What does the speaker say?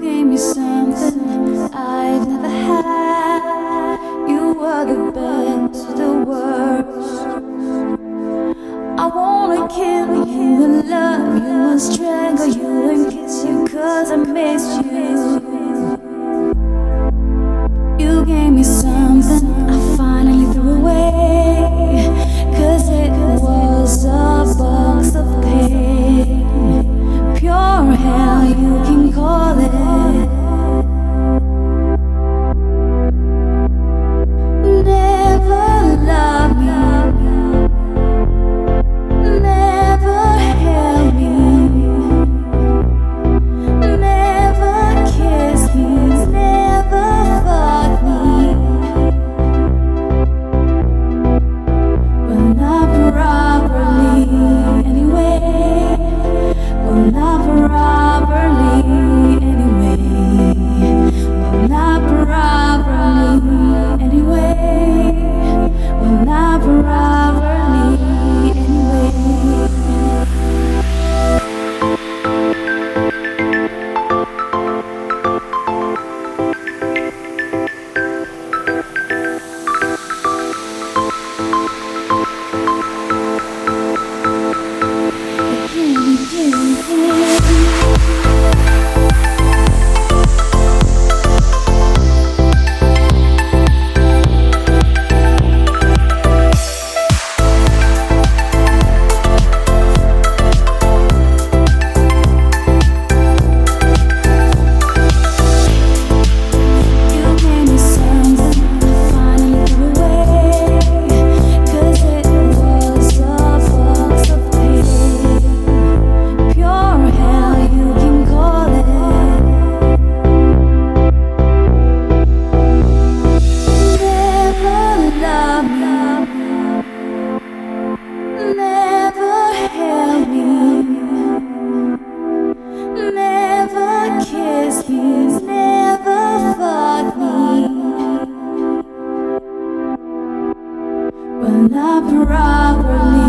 gave me something I've never had. You were the best, the worst. I wanna kill you and love you and strangle you and kiss you cause I miss you. not properly.